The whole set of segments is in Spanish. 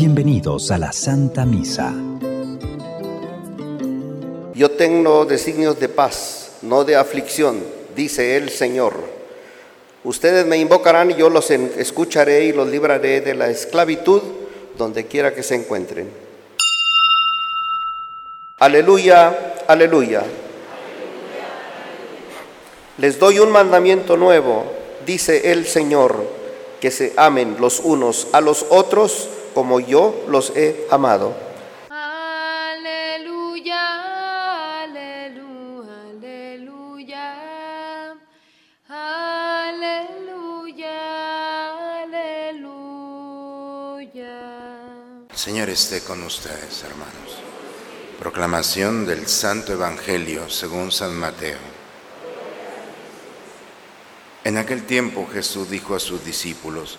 Bienvenidos a la Santa Misa. Yo tengo designios de paz, no de aflicción, dice el Señor. Ustedes me invocarán y yo los escucharé y los libraré de la esclavitud donde quiera que se encuentren. Aleluya, aleluya. Les doy un mandamiento nuevo, dice el Señor, que se amen los unos a los otros como yo los he amado. Aleluya, aleluya, aleluya. Aleluya, aleluya. Señor esté con ustedes, hermanos. Proclamación del Santo Evangelio según San Mateo. En aquel tiempo Jesús dijo a sus discípulos,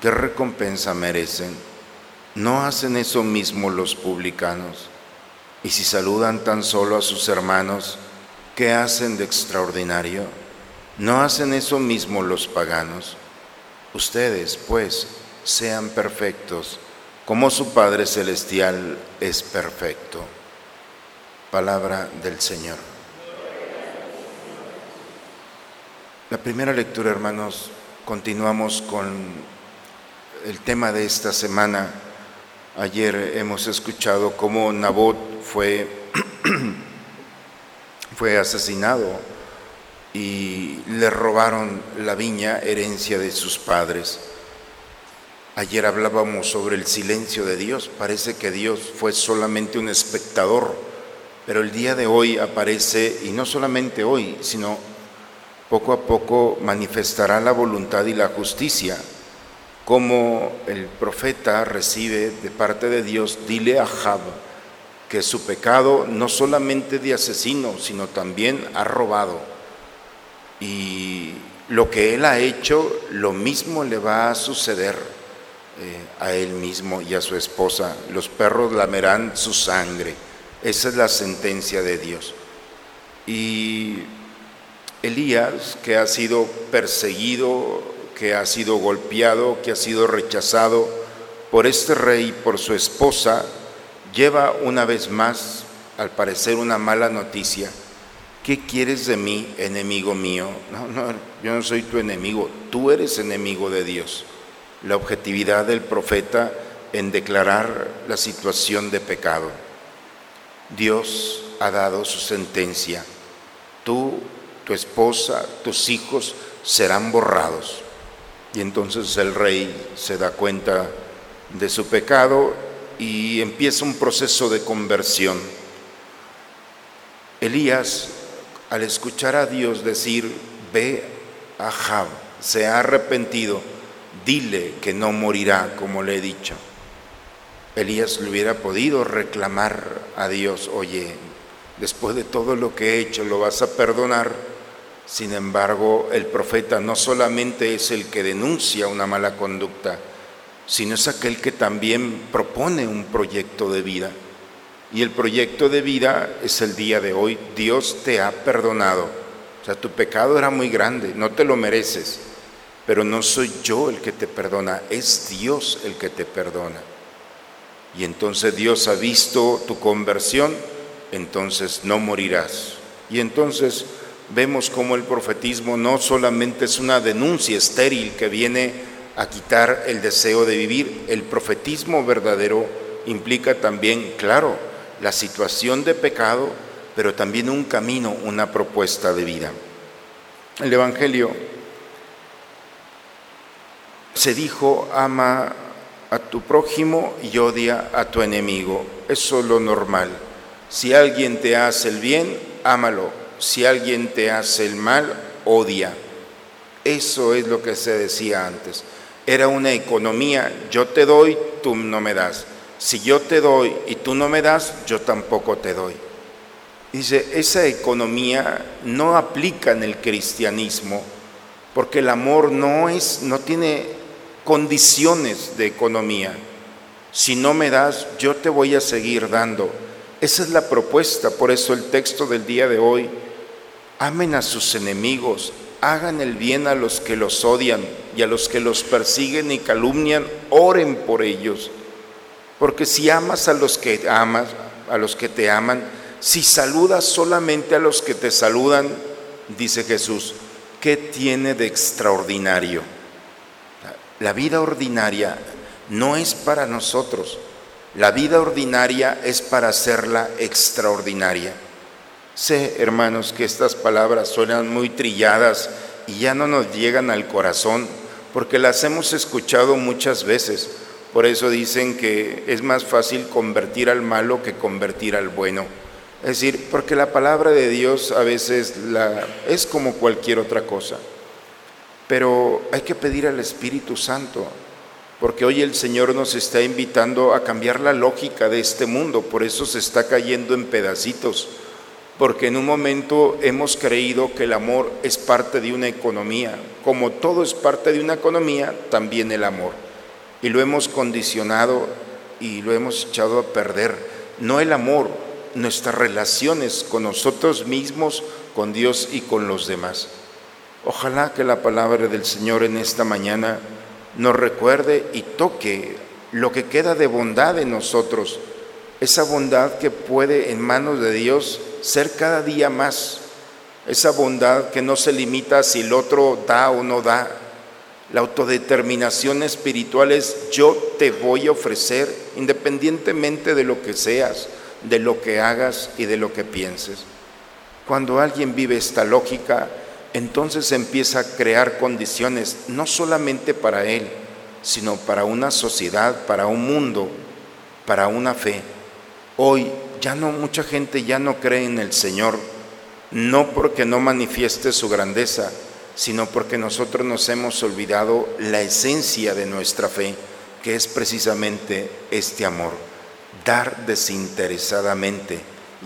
¿qué recompensa merecen? ¿No hacen eso mismo los publicanos? Y si saludan tan solo a sus hermanos, ¿qué hacen de extraordinario? ¿No hacen eso mismo los paganos? Ustedes, pues, sean perfectos, como su Padre Celestial es perfecto. Palabra del Señor. La primera lectura, hermanos, continuamos con el tema de esta semana. Ayer hemos escuchado cómo Nabot fue, fue asesinado y le robaron la viña, herencia de sus padres. Ayer hablábamos sobre el silencio de Dios. Parece que Dios fue solamente un espectador, pero el día de hoy aparece, y no solamente hoy, sino poco a poco manifestará la voluntad y la justicia como el profeta recibe de parte de Dios, dile a Jab que su pecado no solamente de asesino, sino también ha robado. Y lo que él ha hecho, lo mismo le va a suceder eh, a él mismo y a su esposa. Los perros lamerán su sangre. Esa es la sentencia de Dios. Y Elías, que ha sido perseguido que ha sido golpeado, que ha sido rechazado por este rey, por su esposa, lleva una vez más, al parecer, una mala noticia. ¿Qué quieres de mí, enemigo mío? No, no, yo no soy tu enemigo, tú eres enemigo de Dios. La objetividad del profeta en declarar la situación de pecado. Dios ha dado su sentencia. Tú, tu esposa, tus hijos serán borrados. Y entonces el rey se da cuenta de su pecado y empieza un proceso de conversión. Elías, al escuchar a Dios decir, ve a Jab, se ha arrepentido, dile que no morirá como le he dicho. Elías le hubiera podido reclamar a Dios, oye, después de todo lo que he hecho, ¿lo vas a perdonar? Sin embargo, el profeta no solamente es el que denuncia una mala conducta, sino es aquel que también propone un proyecto de vida. Y el proyecto de vida es el día de hoy. Dios te ha perdonado. O sea, tu pecado era muy grande, no te lo mereces. Pero no soy yo el que te perdona, es Dios el que te perdona. Y entonces Dios ha visto tu conversión, entonces no morirás. Y entonces vemos cómo el profetismo no solamente es una denuncia estéril que viene a quitar el deseo de vivir, el profetismo verdadero implica también, claro, la situación de pecado, pero también un camino, una propuesta de vida. El Evangelio se dijo, ama a tu prójimo y odia a tu enemigo. Eso es lo normal. Si alguien te hace el bien, ámalo si alguien te hace el mal, odia. Eso es lo que se decía antes. Era una economía, yo te doy, tú no me das. Si yo te doy y tú no me das, yo tampoco te doy. Dice, esa economía no aplica en el cristianismo, porque el amor no es no tiene condiciones de economía. Si no me das, yo te voy a seguir dando. Esa es la propuesta, por eso el texto del día de hoy, amen a sus enemigos, hagan el bien a los que los odian y a los que los persiguen y calumnian, oren por ellos. Porque si amas a los que amas, a los que te aman, si saludas solamente a los que te saludan, dice Jesús, ¿qué tiene de extraordinario? La vida ordinaria no es para nosotros. La vida ordinaria es para hacerla extraordinaria. Sé, hermanos, que estas palabras suenan muy trilladas y ya no nos llegan al corazón, porque las hemos escuchado muchas veces. Por eso dicen que es más fácil convertir al malo que convertir al bueno. Es decir, porque la palabra de Dios a veces es como cualquier otra cosa. Pero hay que pedir al Espíritu Santo, porque hoy el Señor nos está invitando a cambiar la lógica de este mundo, por eso se está cayendo en pedacitos, porque en un momento hemos creído que el amor es parte de una economía, como todo es parte de una economía, también el amor, y lo hemos condicionado y lo hemos echado a perder, no el amor, nuestras relaciones con nosotros mismos, con Dios y con los demás. Ojalá que la palabra del Señor en esta mañana nos recuerde y toque lo que queda de bondad en nosotros, esa bondad que puede en manos de Dios ser cada día más, esa bondad que no se limita si el otro da o no da. La autodeterminación espiritual es yo te voy a ofrecer independientemente de lo que seas, de lo que hagas y de lo que pienses. Cuando alguien vive esta lógica, entonces empieza a crear condiciones no solamente para él, sino para una sociedad, para un mundo, para una fe. Hoy ya no mucha gente ya no cree en el Señor, no porque no manifieste su grandeza, sino porque nosotros nos hemos olvidado la esencia de nuestra fe, que es precisamente este amor, dar desinteresadamente.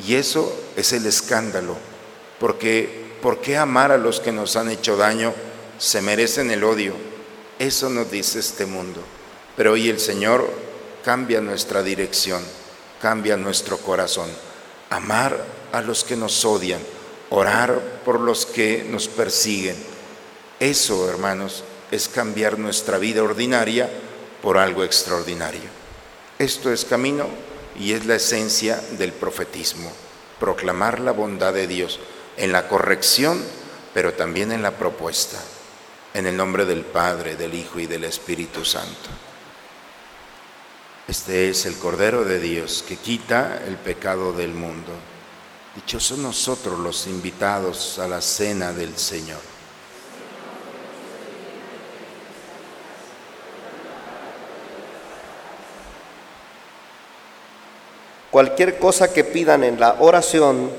Y eso es el escándalo, porque ¿por qué amar a los que nos han hecho daño? Se merecen el odio. Eso nos dice este mundo. Pero hoy el Señor cambia nuestra dirección, cambia nuestro corazón. Amar a los que nos odian, orar por los que nos persiguen. Eso, hermanos, es cambiar nuestra vida ordinaria por algo extraordinario. Esto es camino y es la esencia del profetismo, proclamar la bondad de Dios en la corrección, pero también en la propuesta. En el nombre del Padre, del Hijo y del Espíritu Santo. Este es el Cordero de Dios que quita el pecado del mundo. Dichosos nosotros los invitados a la cena del Señor. Cualquier cosa que pidan en la oración,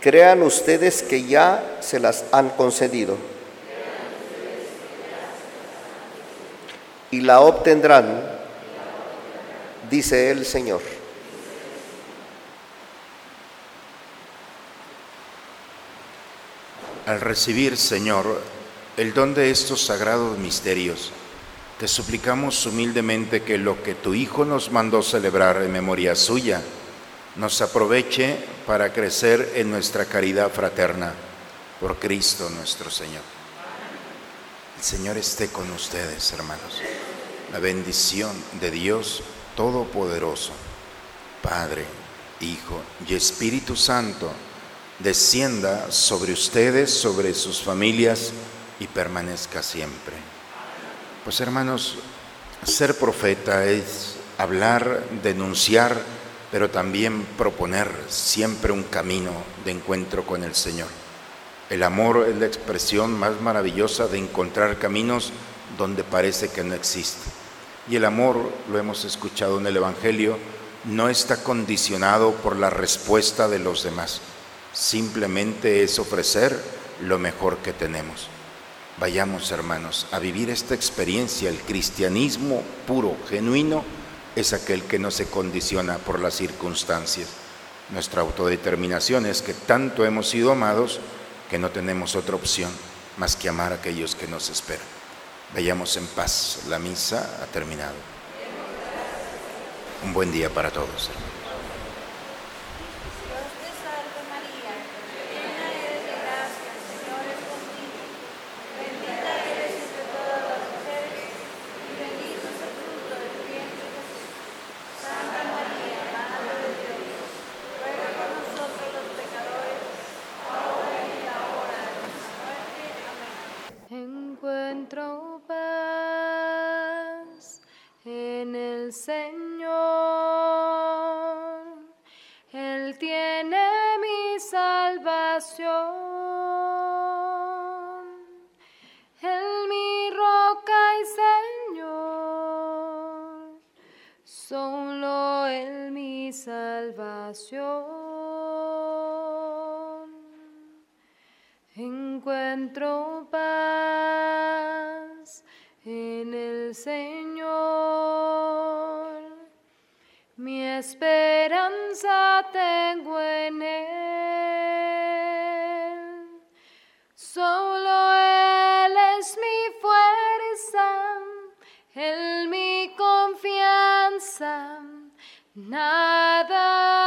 crean ustedes que ya se las han concedido y la obtendrán, dice el Señor. Al recibir, Señor, el don de estos sagrados misterios, te suplicamos humildemente que lo que tu Hijo nos mandó celebrar en memoria suya, nos aproveche para crecer en nuestra caridad fraterna por Cristo nuestro Señor. El Señor esté con ustedes, hermanos. La bendición de Dios Todopoderoso, Padre, Hijo y Espíritu Santo, descienda sobre ustedes, sobre sus familias y permanezca siempre. Pues hermanos, ser profeta es hablar, denunciar, pero también proponer siempre un camino de encuentro con el Señor. El amor es la expresión más maravillosa de encontrar caminos donde parece que no existe. Y el amor, lo hemos escuchado en el Evangelio, no está condicionado por la respuesta de los demás. Simplemente es ofrecer lo mejor que tenemos. Vayamos, hermanos, a vivir esta experiencia. El cristianismo puro, genuino, es aquel que no se condiciona por las circunstancias. Nuestra autodeterminación es que tanto hemos sido amados que no tenemos otra opción más que amar a aquellos que nos esperan. Vayamos en paz. La misa ha terminado. Un buen día para todos. hermanos. Dios te salve María, llena eres de gracia, el Señor es contigo. Bendita eres entre todas las mujeres y bendito es el fruto de tu vientre Jesús. Santa María, Madre de Dios, ruega por nosotros los pecadores, ahora y en la hora de nuestra muerte. Amén. Encuentro paz en el Señor. Él tiene mi salvación. Él mi roca y Señor. Solo Él mi salvación. Encuentro paz en el Señor. Mi esperanza tengo en Él. Solo Él es mi fuerza, Él mi confianza. Nada.